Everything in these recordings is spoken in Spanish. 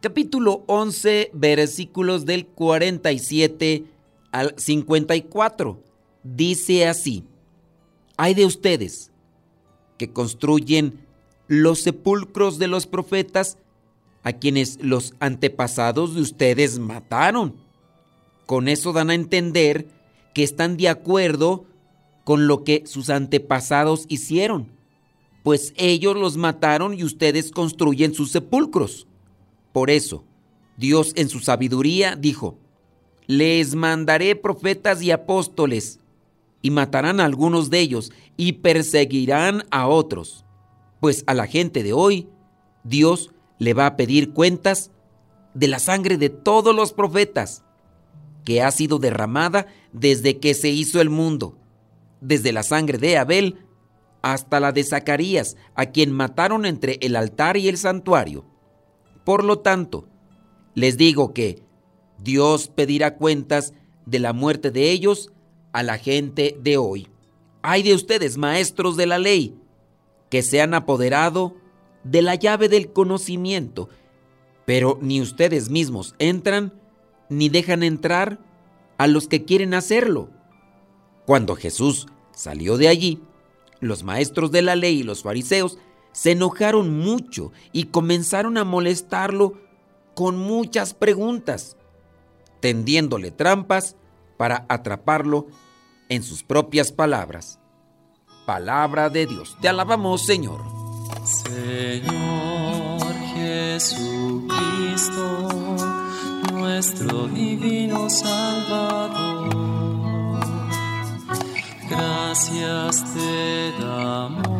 capítulo 11, versículos del 47 al 54. Dice así, hay de ustedes que construyen los sepulcros de los profetas a quienes los antepasados de ustedes mataron. Con eso dan a entender que están de acuerdo con lo que sus antepasados hicieron, pues ellos los mataron y ustedes construyen sus sepulcros. Por eso, Dios en su sabiduría dijo, les mandaré profetas y apóstoles, y matarán a algunos de ellos, y perseguirán a otros. Pues a la gente de hoy, Dios le va a pedir cuentas de la sangre de todos los profetas, que ha sido derramada desde que se hizo el mundo, desde la sangre de Abel hasta la de Zacarías, a quien mataron entre el altar y el santuario. Por lo tanto, les digo que Dios pedirá cuentas de la muerte de ellos a la gente de hoy. Hay de ustedes, maestros de la ley, que se han apoderado de la llave del conocimiento, pero ni ustedes mismos entran ni dejan entrar a los que quieren hacerlo. Cuando Jesús salió de allí, los maestros de la ley y los fariseos se enojaron mucho y comenzaron a molestarlo con muchas preguntas, tendiéndole trampas para atraparlo en sus propias palabras. Palabra de Dios. Te alabamos, Señor. Señor Jesucristo, nuestro divino Salvador. Gracias te damos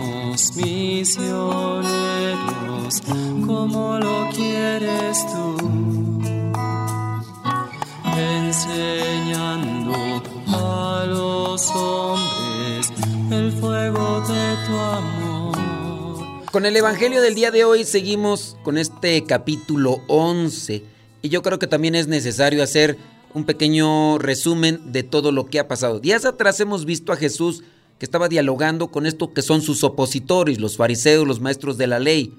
misioneros como lo quieres tú, enseñando a los hombres el fuego de tu amor. Con el Evangelio del día de hoy seguimos con este capítulo 11 y yo creo que también es necesario hacer un pequeño resumen de todo lo que ha pasado. Días atrás hemos visto a Jesús que estaba dialogando con esto que son sus opositores, los fariseos, los maestros de la ley.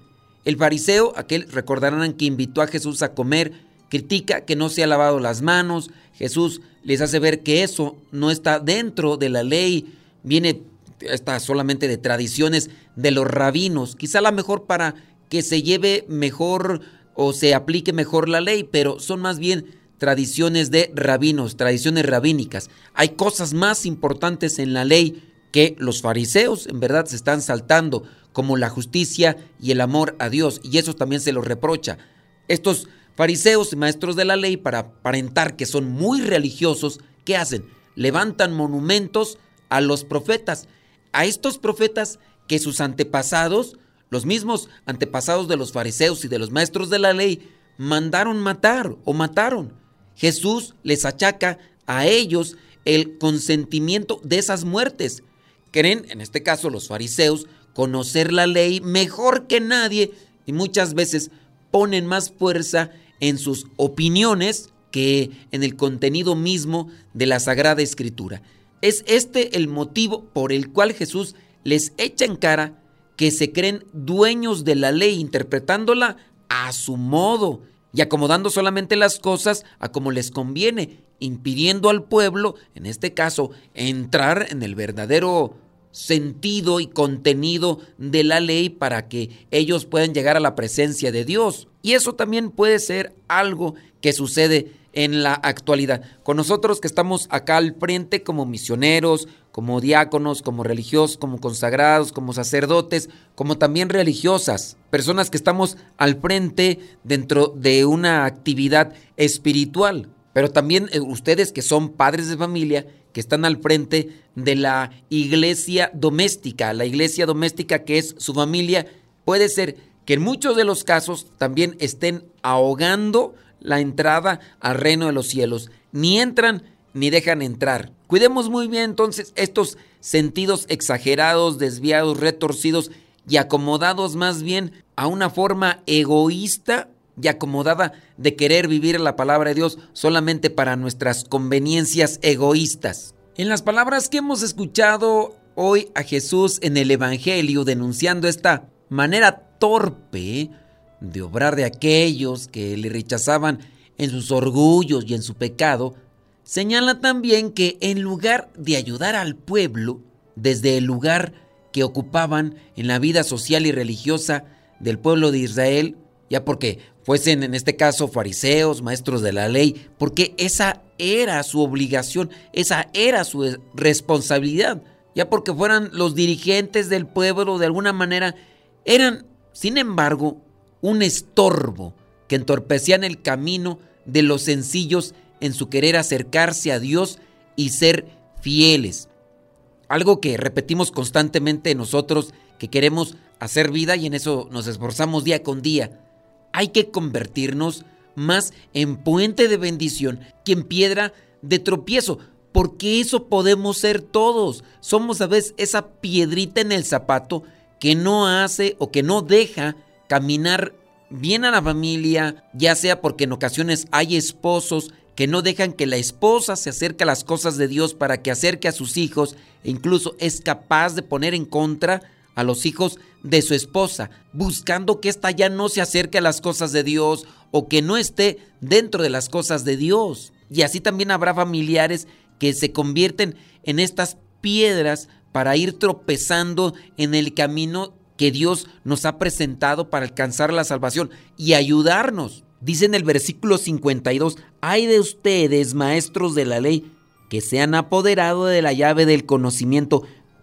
El fariseo, aquel recordarán que invitó a Jesús a comer, critica que no se ha lavado las manos. Jesús les hace ver que eso no está dentro de la ley, viene está solamente de tradiciones de los rabinos, quizá la mejor para que se lleve mejor o se aplique mejor la ley, pero son más bien tradiciones de rabinos, tradiciones rabínicas. Hay cosas más importantes en la ley que los fariseos en verdad se están saltando, como la justicia y el amor a Dios, y eso también se los reprocha. Estos fariseos y maestros de la ley, para aparentar que son muy religiosos, ¿qué hacen? Levantan monumentos a los profetas, a estos profetas que sus antepasados, los mismos antepasados de los fariseos y de los maestros de la ley, mandaron matar o mataron. Jesús les achaca a ellos el consentimiento de esas muertes. Creen, en este caso los fariseos, conocer la ley mejor que nadie y muchas veces ponen más fuerza en sus opiniones que en el contenido mismo de la Sagrada Escritura. Es este el motivo por el cual Jesús les echa en cara que se creen dueños de la ley, interpretándola a su modo y acomodando solamente las cosas a como les conviene, impidiendo al pueblo, en este caso, entrar en el verdadero sentido y contenido de la ley para que ellos puedan llegar a la presencia de Dios. Y eso también puede ser algo que sucede en la actualidad. Con nosotros que estamos acá al frente como misioneros, como diáconos, como religiosos, como consagrados, como sacerdotes, como también religiosas, personas que estamos al frente dentro de una actividad espiritual. Pero también eh, ustedes que son padres de familia, que están al frente de la iglesia doméstica, la iglesia doméstica que es su familia, puede ser que en muchos de los casos también estén ahogando la entrada al reino de los cielos. Ni entran ni dejan entrar. Cuidemos muy bien entonces estos sentidos exagerados, desviados, retorcidos y acomodados más bien a una forma egoísta y acomodada de querer vivir la palabra de Dios solamente para nuestras conveniencias egoístas. En las palabras que hemos escuchado hoy a Jesús en el Evangelio denunciando esta manera torpe de obrar de aquellos que le rechazaban en sus orgullos y en su pecado, señala también que en lugar de ayudar al pueblo desde el lugar que ocupaban en la vida social y religiosa del pueblo de Israel, ya porque fuesen en este caso fariseos, maestros de la ley, porque esa era su obligación, esa era su responsabilidad, ya porque fueran los dirigentes del pueblo de alguna manera, eran, sin embargo, un estorbo que entorpecían el camino de los sencillos en su querer acercarse a Dios y ser fieles. Algo que repetimos constantemente nosotros que queremos hacer vida y en eso nos esforzamos día con día hay que convertirnos más en puente de bendición que en piedra de tropiezo, porque eso podemos ser todos. Somos a veces esa piedrita en el zapato que no hace o que no deja caminar bien a la familia, ya sea porque en ocasiones hay esposos que no dejan que la esposa se acerque a las cosas de Dios para que acerque a sus hijos e incluso es capaz de poner en contra a los hijos de su esposa, buscando que ésta ya no se acerque a las cosas de Dios o que no esté dentro de las cosas de Dios. Y así también habrá familiares que se convierten en estas piedras para ir tropezando en el camino que Dios nos ha presentado para alcanzar la salvación y ayudarnos. Dice en el versículo 52, hay de ustedes, maestros de la ley, que se han apoderado de la llave del conocimiento,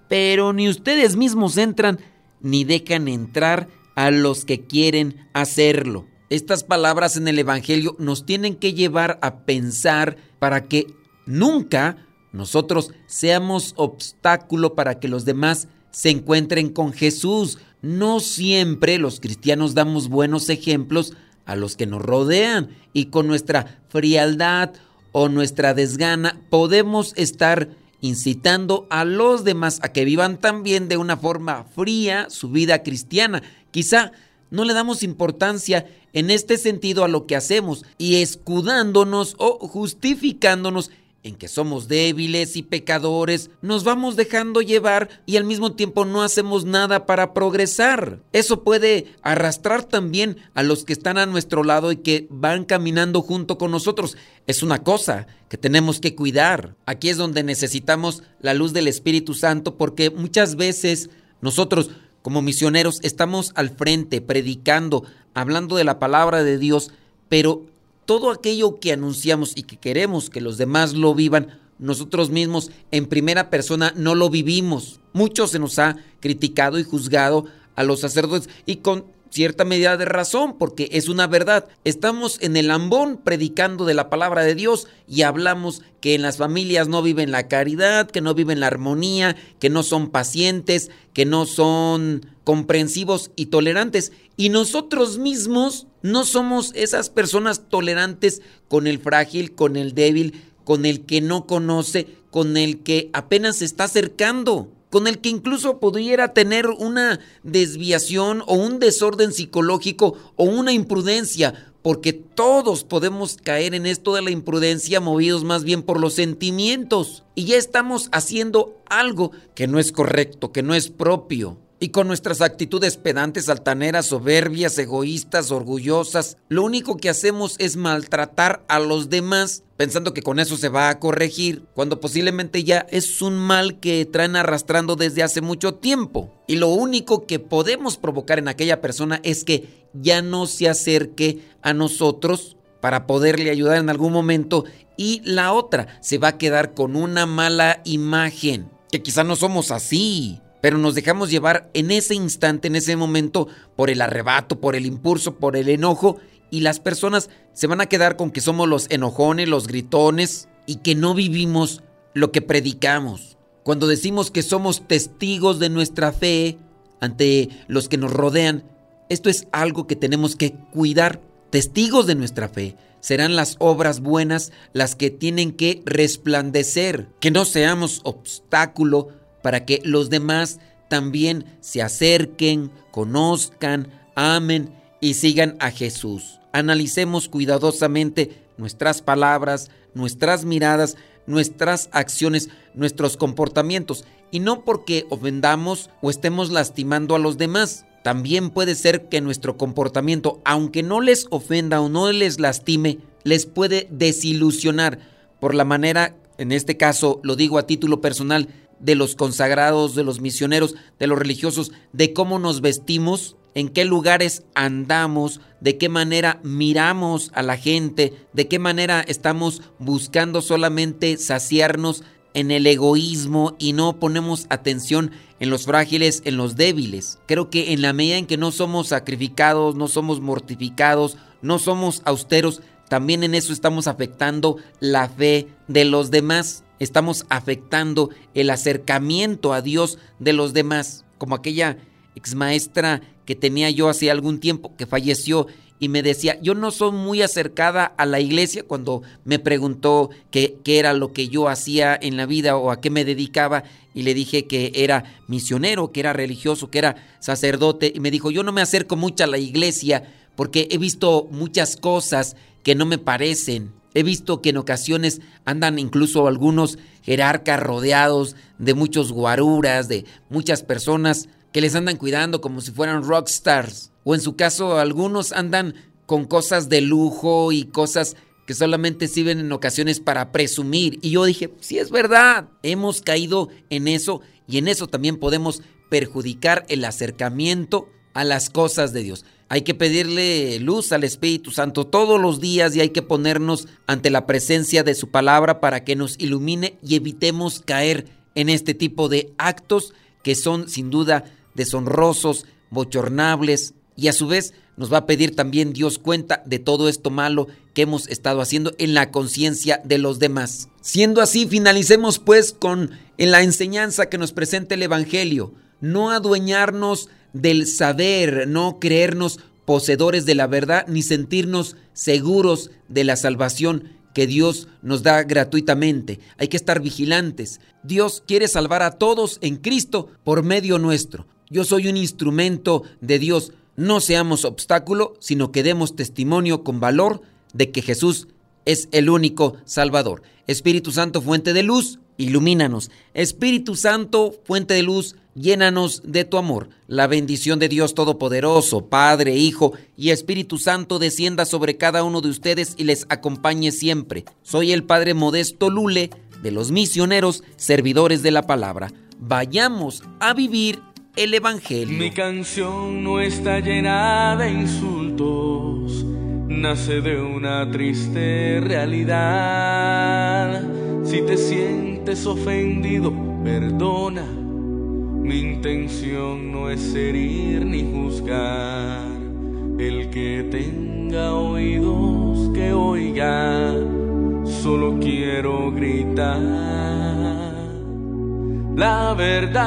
pero ni ustedes mismos entran ni dejan entrar a los que quieren hacerlo. Estas palabras en el Evangelio nos tienen que llevar a pensar para que nunca nosotros seamos obstáculo para que los demás se encuentren con Jesús. No siempre los cristianos damos buenos ejemplos a los que nos rodean y con nuestra frialdad o nuestra desgana podemos estar incitando a los demás a que vivan también de una forma fría su vida cristiana. Quizá no le damos importancia en este sentido a lo que hacemos y escudándonos o justificándonos en que somos débiles y pecadores, nos vamos dejando llevar y al mismo tiempo no hacemos nada para progresar. Eso puede arrastrar también a los que están a nuestro lado y que van caminando junto con nosotros. Es una cosa que tenemos que cuidar. Aquí es donde necesitamos la luz del Espíritu Santo porque muchas veces nosotros como misioneros estamos al frente predicando, hablando de la palabra de Dios, pero todo aquello que anunciamos y que queremos que los demás lo vivan, nosotros mismos en primera persona no lo vivimos. Mucho se nos ha criticado y juzgado a los sacerdotes y con cierta medida de razón, porque es una verdad. Estamos en el ambón predicando de la palabra de Dios y hablamos que en las familias no viven la caridad, que no viven la armonía, que no son pacientes, que no son comprensivos y tolerantes. Y nosotros mismos no somos esas personas tolerantes con el frágil, con el débil, con el que no conoce, con el que apenas se está acercando con el que incluso pudiera tener una desviación o un desorden psicológico o una imprudencia, porque todos podemos caer en esto de la imprudencia movidos más bien por los sentimientos y ya estamos haciendo algo que no es correcto, que no es propio. Y con nuestras actitudes pedantes, altaneras, soberbias, egoístas, orgullosas, lo único que hacemos es maltratar a los demás pensando que con eso se va a corregir, cuando posiblemente ya es un mal que traen arrastrando desde hace mucho tiempo. Y lo único que podemos provocar en aquella persona es que ya no se acerque a nosotros para poderle ayudar en algún momento y la otra se va a quedar con una mala imagen, que quizá no somos así, pero nos dejamos llevar en ese instante, en ese momento, por el arrebato, por el impulso, por el enojo, y las personas se van a quedar con que somos los enojones, los gritones, y que no vivimos lo que predicamos. Cuando decimos que somos testigos de nuestra fe ante los que nos rodean, esto es algo que tenemos que cuidar. Testigos de nuestra fe serán las obras buenas las que tienen que resplandecer, que no seamos obstáculo para que los demás también se acerquen, conozcan, amen y sigan a Jesús. Analicemos cuidadosamente nuestras palabras, nuestras miradas, nuestras acciones, nuestros comportamientos, y no porque ofendamos o estemos lastimando a los demás. También puede ser que nuestro comportamiento, aunque no les ofenda o no les lastime, les puede desilusionar por la manera, en este caso lo digo a título personal, de los consagrados, de los misioneros, de los religiosos, de cómo nos vestimos, en qué lugares andamos, de qué manera miramos a la gente, de qué manera estamos buscando solamente saciarnos en el egoísmo y no ponemos atención en los frágiles, en los débiles. Creo que en la medida en que no somos sacrificados, no somos mortificados, no somos austeros, también en eso estamos afectando la fe de los demás estamos afectando el acercamiento a Dios de los demás, como aquella ex maestra que tenía yo hace algún tiempo que falleció y me decía, yo no soy muy acercada a la iglesia cuando me preguntó qué, qué, era lo que yo hacía en la vida o a qué me dedicaba y le dije que era misionero, que era religioso, que era sacerdote y me dijo, yo no me acerco mucho a la iglesia porque he visto muchas cosas que no me parecen. He visto que en ocasiones andan incluso algunos jerarcas rodeados de muchos guaruras, de muchas personas que les andan cuidando como si fueran rockstars. O en su caso algunos andan con cosas de lujo y cosas que solamente sirven en ocasiones para presumir. Y yo dije, sí es verdad, hemos caído en eso y en eso también podemos perjudicar el acercamiento a las cosas de Dios. Hay que pedirle luz al Espíritu Santo todos los días y hay que ponernos ante la presencia de su palabra para que nos ilumine y evitemos caer en este tipo de actos que son sin duda deshonrosos, bochornables y a su vez nos va a pedir también Dios cuenta de todo esto malo que hemos estado haciendo en la conciencia de los demás. Siendo así, finalicemos pues con en la enseñanza que nos presenta el Evangelio, no adueñarnos del saber, no creernos poseedores de la verdad ni sentirnos seguros de la salvación que Dios nos da gratuitamente. Hay que estar vigilantes. Dios quiere salvar a todos en Cristo por medio nuestro. Yo soy un instrumento de Dios. No seamos obstáculo, sino que demos testimonio con valor de que Jesús es el único Salvador. Espíritu Santo, fuente de luz, ilumínanos. Espíritu Santo, fuente de luz, llénanos de tu amor. La bendición de Dios Todopoderoso, Padre, Hijo y Espíritu Santo descienda sobre cada uno de ustedes y les acompañe siempre. Soy el Padre Modesto Lule de los misioneros, servidores de la palabra. Vayamos a vivir el Evangelio. Mi canción no está llena de insultos, nace de una triste realidad. Si te sientes ofendido, perdona mi intención no es herir ni juzgar. El que tenga oídos que oiga, solo quiero gritar la verdad.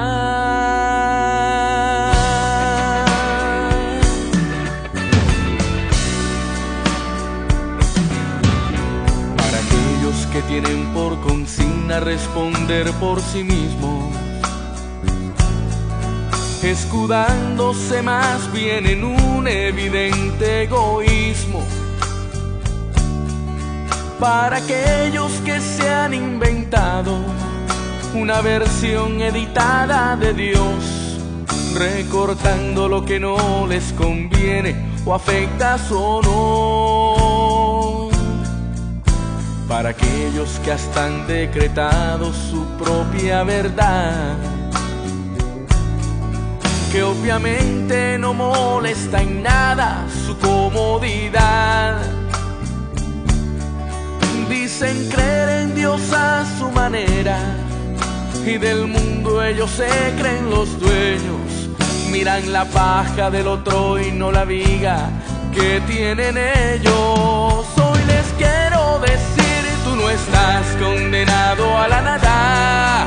Para aquellos que tienen por consigna responder por sí mismos escudándose más bien en un evidente egoísmo. Para aquellos que se han inventado una versión editada de Dios, recortando lo que no les conviene o afecta su honor. Para aquellos que hasta han decretado su propia verdad, que obviamente no molesta en nada su comodidad. Dicen creer en Dios a su manera y del mundo ellos se creen los dueños. Miran la paja del otro y no la viga que tienen ellos. Hoy les quiero decir, tú no estás condenado a la nada,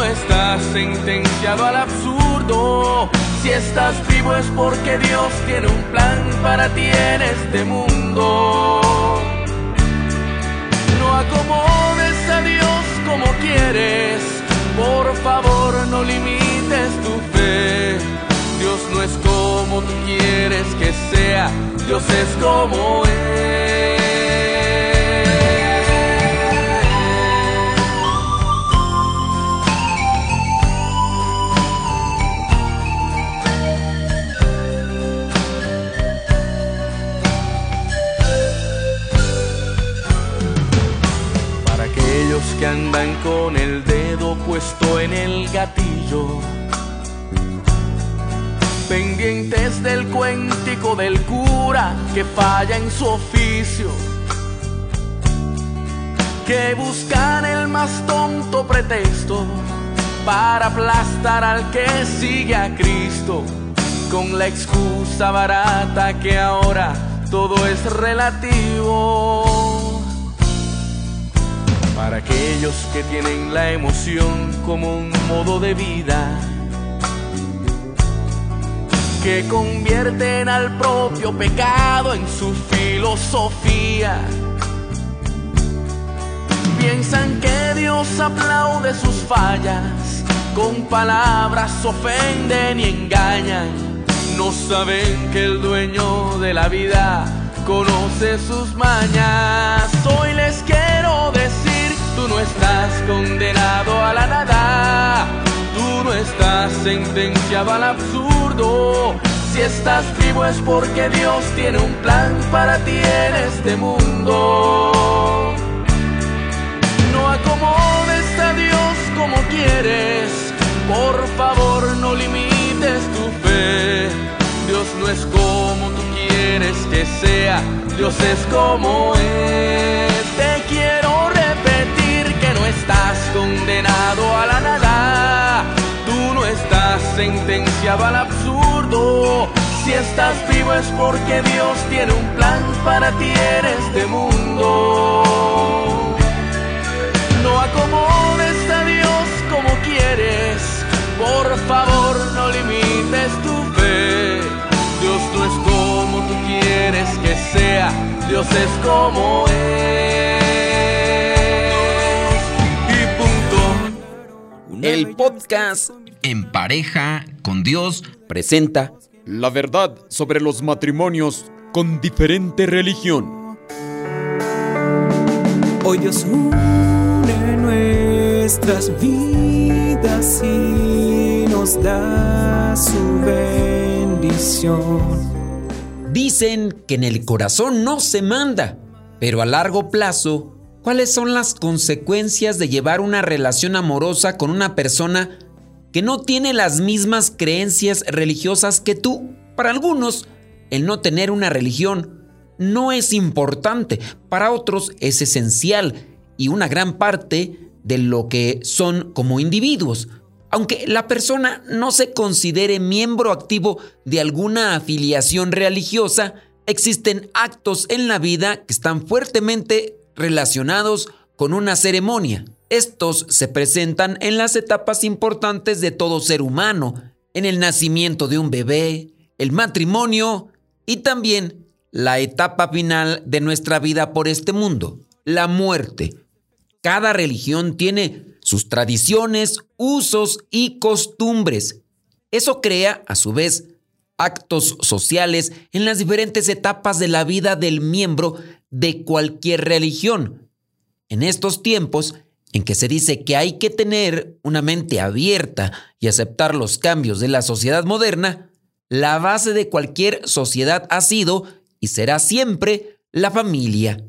no estás sentenciado al absurdo. Si estás vivo es porque Dios tiene un plan para ti en este mundo. No acomodes a Dios como quieres por favor no limites tu fe. Dios no es como tú quieres que sea, Dios es como es. En su oficio, que buscan el más tonto pretexto para aplastar al que sigue a Cristo, con la excusa barata que ahora todo es relativo. Para aquellos que tienen la emoción como un modo de vida, que convierten al propio pecado en su filosofía. Piensan que Dios aplaude sus fallas, con palabras ofenden y engañan. No saben que el dueño de la vida conoce sus mañas. Hoy les quiero decir, tú no estás condenado a la nada, no estás sentenciado al absurdo. Si estás vivo es porque Dios tiene un plan para ti en este mundo. No acomodes a Dios como quieres, por favor no limites tu fe. Dios no es como tú quieres que sea, Dios es como es. Te quiero repetir que no estás condenado a la nada, sentenciado al absurdo. Si estás vivo es porque Dios tiene un plan para ti en este mundo. No acomodes a Dios como quieres, por favor no limites tu fe. Dios no es como tú quieres que sea, Dios es como es. Y punto. El podcast En pareja con Dios presenta La verdad sobre los matrimonios con diferente religión. Hoy Dios une nuestras vidas y nos da su bendición. Dicen que en el corazón no se manda, pero a largo plazo, ¿cuáles son las consecuencias de llevar una relación amorosa con una persona que no tiene las mismas creencias religiosas que tú? Para algunos, el no tener una religión no es importante, para otros es esencial y una gran parte de lo que son como individuos. Aunque la persona no se considere miembro activo de alguna afiliación religiosa, existen actos en la vida que están fuertemente relacionados con una ceremonia. Estos se presentan en las etapas importantes de todo ser humano, en el nacimiento de un bebé, el matrimonio y también la etapa final de nuestra vida por este mundo, la muerte. Cada religión tiene sus tradiciones, usos y costumbres. Eso crea, a su vez, actos sociales en las diferentes etapas de la vida del miembro de cualquier religión. En estos tiempos en que se dice que hay que tener una mente abierta y aceptar los cambios de la sociedad moderna, la base de cualquier sociedad ha sido y será siempre la familia.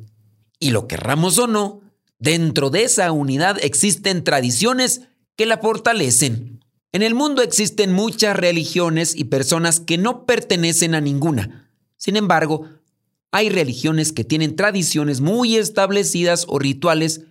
Y lo querramos o no, dentro de esa unidad existen tradiciones que la fortalecen. En el mundo existen muchas religiones y personas que no pertenecen a ninguna. Sin embargo, hay religiones que tienen tradiciones muy establecidas o rituales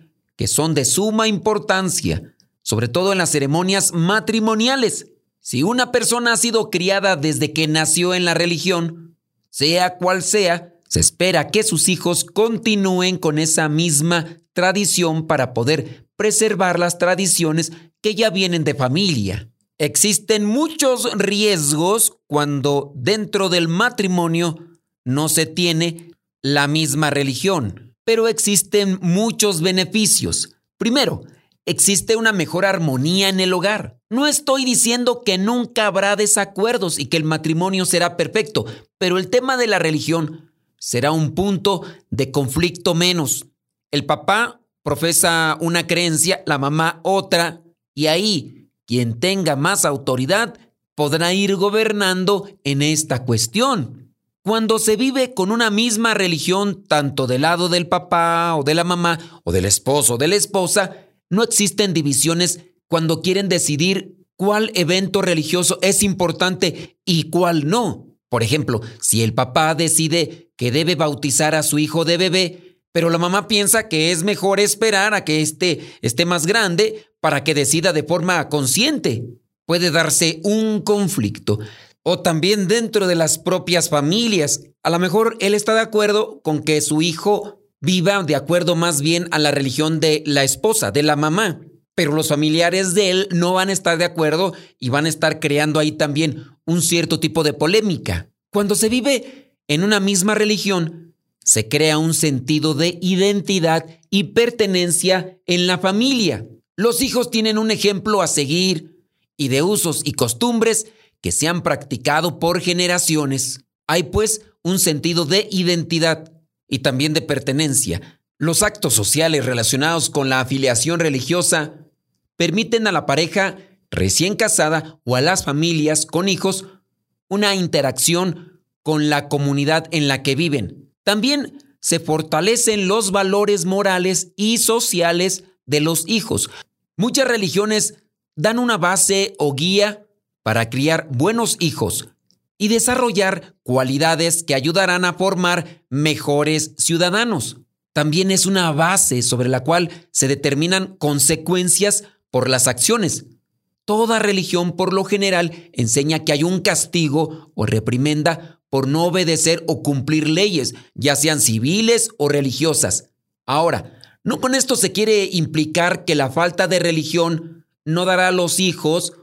que son de suma importancia, sobre todo en las ceremonias matrimoniales. Si una persona ha sido criada desde que nació en la religión, sea cual sea, se espera que sus hijos continúen con esa misma tradición para poder preservar las tradiciones que ya vienen de familia. Existen muchos riesgos cuando dentro del matrimonio no se tiene la misma religión, pero existen muchos beneficios. Primero, existe una mejor armonía en el hogar. No estoy diciendo que nunca habrá desacuerdos y que el matrimonio será perfecto, pero el tema de la religión será un punto de conflicto menos. El papá profesa una creencia, la mamá otra, y ahí quien tenga más autoridad podrá ir gobernando en esta cuestión. Cuando se vive con una misma religión, tanto del lado del papá o de la mamá o del esposo o de la esposa, no existen divisiones cuando quieren decidir cuál evento religioso es importante y cuál no. Por ejemplo, si el papá decide que debe bautizar a su hijo de bebé, pero la mamá piensa que es mejor esperar a que éste esté más grande para que decida de forma consciente. Puede darse un conflicto. O también dentro de las propias familias. A lo mejor él está de acuerdo con que su hijo viva de acuerdo más bien a la religión de la esposa, de la mamá. Pero los familiares de él no van a estar de acuerdo y van a estar creando ahí también un cierto tipo de polémica. Cuando se vive en una misma religión, se crea un sentido de identidad y pertenencia en la familia. Los hijos tienen un ejemplo a seguir y de usos y costumbres que se han practicado por generaciones. Hay pues un sentido de identidad y también de pertenencia. Los actos sociales relacionados con la afiliación religiosa permiten a la pareja recién casada o a las familias con hijos una interacción con la comunidad en la que viven también se fortalecen los valores morales y sociales de los hijos. Muchas religiones dan una base o guía para criar buenos hijos y desarrollar cualidades que ayudarán a formar mejores ciudadanos. También es una base sobre la cual se determinan consecuencias por las acciones. Toda religión por lo general enseña que hay un castigo o reprimenda por no obedecer o cumplir leyes, ya sean civiles o religiosas. Ahora, no con esto se quiere implicar que la falta de religión no dará a los hijos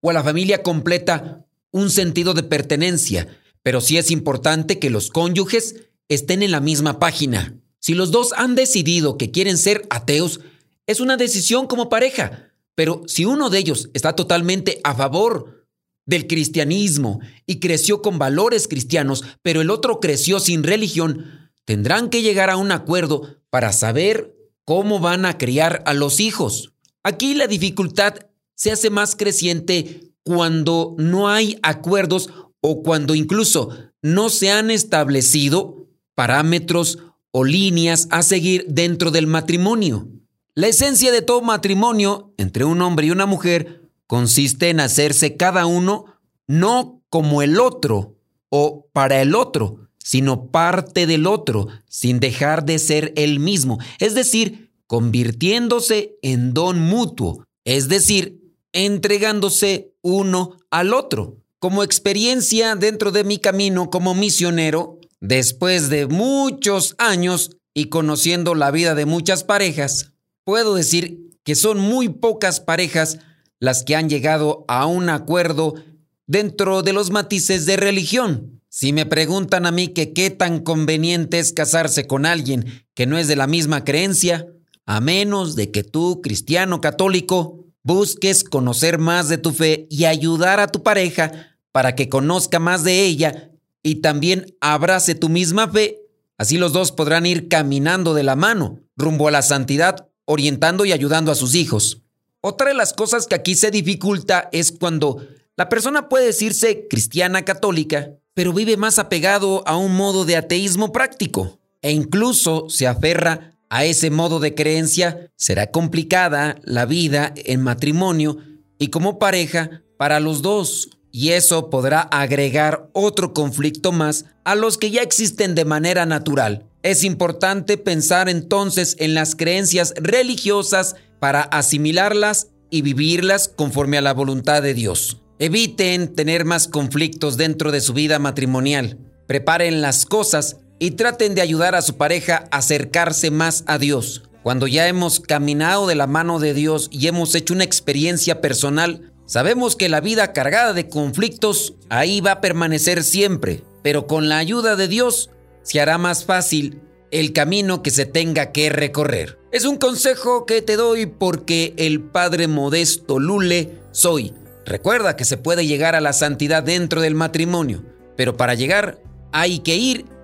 o a la familia completa un sentido de pertenencia, pero sí es importante que los cónyuges estén en la misma página. Si los dos han decidido que quieren ser ateos, es una decisión como pareja, pero si uno de ellos está totalmente a favor del cristianismo y creció con valores cristianos, pero el otro creció sin religión, tendrán que llegar a un acuerdo para saber cómo van a criar a los hijos. Aquí la dificultad se hace más creciente cuando no hay acuerdos o cuando incluso no se han establecido parámetros o líneas a seguir dentro del matrimonio. La esencia de todo matrimonio entre un hombre y una mujer consiste en hacerse cada uno no como el otro o para el otro, sino parte del otro, sin dejar de ser el mismo, es decir, convirtiéndose en don mutuo, es decir, entregándose uno al otro. Como experiencia dentro de mi camino como misionero, después de muchos años y conociendo la vida de muchas parejas, puedo decir que son muy pocas parejas las que han llegado a un acuerdo dentro de los matices de religión. Si me preguntan a mí que qué tan conveniente es casarse con alguien que no es de la misma creencia, a menos de que tú, cristiano católico, busques conocer más de tu fe y ayudar a tu pareja para que conozca más de ella y también abrace tu misma fe, así los dos podrán ir caminando de la mano rumbo a la santidad orientando y ayudando a sus hijos. Otra de las cosas que aquí se dificulta es cuando la persona puede decirse cristiana católica, pero vive más apegado a un modo de ateísmo práctico e incluso se aferra a ese modo de creencia, será complicada la vida en matrimonio y como pareja para los dos. Y eso podrá agregar otro conflicto más a los que ya existen de manera natural. Es importante pensar entonces en las creencias religiosas para asimilarlas y vivirlas conforme a la voluntad de Dios. Eviten tener más conflictos dentro de su vida matrimonial. Preparen las cosas y traten de ayudar a su pareja a acercarse más a Dios. Cuando ya hemos caminado de la mano de Dios y hemos hecho una experiencia personal, sabemos que la vida cargada de conflictos ahí va a permanecer siempre, pero con la ayuda de Dios se hará más fácil el camino que se tenga que recorrer. Es un consejo que te doy porque el Padre Modesto Lule soy. Recuerda que se puede llegar a la santidad dentro del matrimonio, pero para llegar hay que ir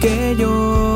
que yo